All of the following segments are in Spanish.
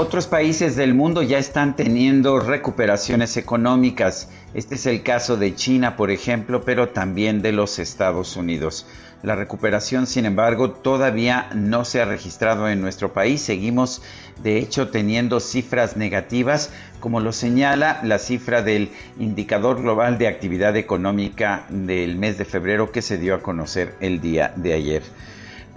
Otros países del mundo ya están teniendo recuperaciones económicas. Este es el caso de China, por ejemplo, pero también de los Estados Unidos. La recuperación, sin embargo, todavía no se ha registrado en nuestro país. Seguimos, de hecho, teniendo cifras negativas, como lo señala la cifra del Indicador Global de Actividad Económica del mes de febrero que se dio a conocer el día de ayer.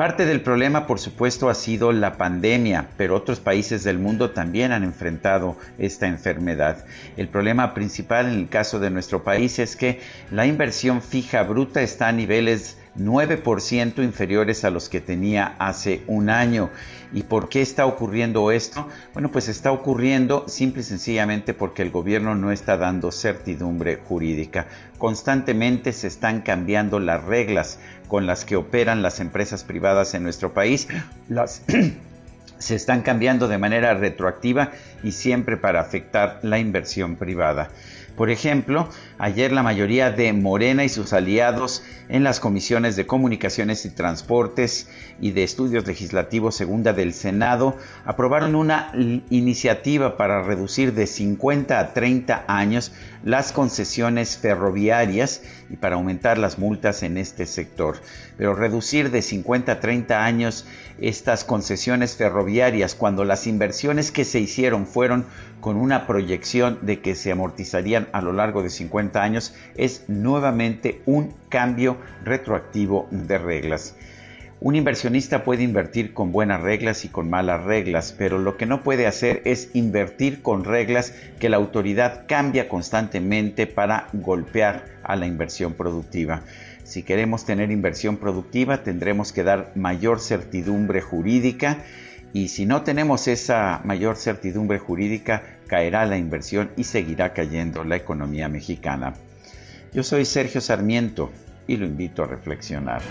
Parte del problema, por supuesto, ha sido la pandemia, pero otros países del mundo también han enfrentado esta enfermedad. El problema principal en el caso de nuestro país es que la inversión fija bruta está a niveles 9% inferiores a los que tenía hace un año. ¿Y por qué está ocurriendo esto? Bueno, pues está ocurriendo simple y sencillamente porque el gobierno no está dando certidumbre jurídica. Constantemente se están cambiando las reglas con las que operan las empresas privadas en nuestro país. Las se están cambiando de manera retroactiva y siempre para afectar la inversión privada. Por ejemplo, ayer la mayoría de Morena y sus aliados en las comisiones de comunicaciones y transportes y de estudios legislativos segunda del Senado aprobaron una iniciativa para reducir de 50 a 30 años las concesiones ferroviarias y para aumentar las multas en este sector. Pero reducir de 50 a 30 años estas concesiones ferroviarias cuando las inversiones que se hicieron fueron con una proyección de que se amortizarían a lo largo de 50 años es nuevamente un cambio retroactivo de reglas. Un inversionista puede invertir con buenas reglas y con malas reglas, pero lo que no puede hacer es invertir con reglas que la autoridad cambia constantemente para golpear a la inversión productiva. Si queremos tener inversión productiva, tendremos que dar mayor certidumbre jurídica y si no tenemos esa mayor certidumbre jurídica, caerá la inversión y seguirá cayendo la economía mexicana. Yo soy Sergio Sarmiento y lo invito a reflexionar.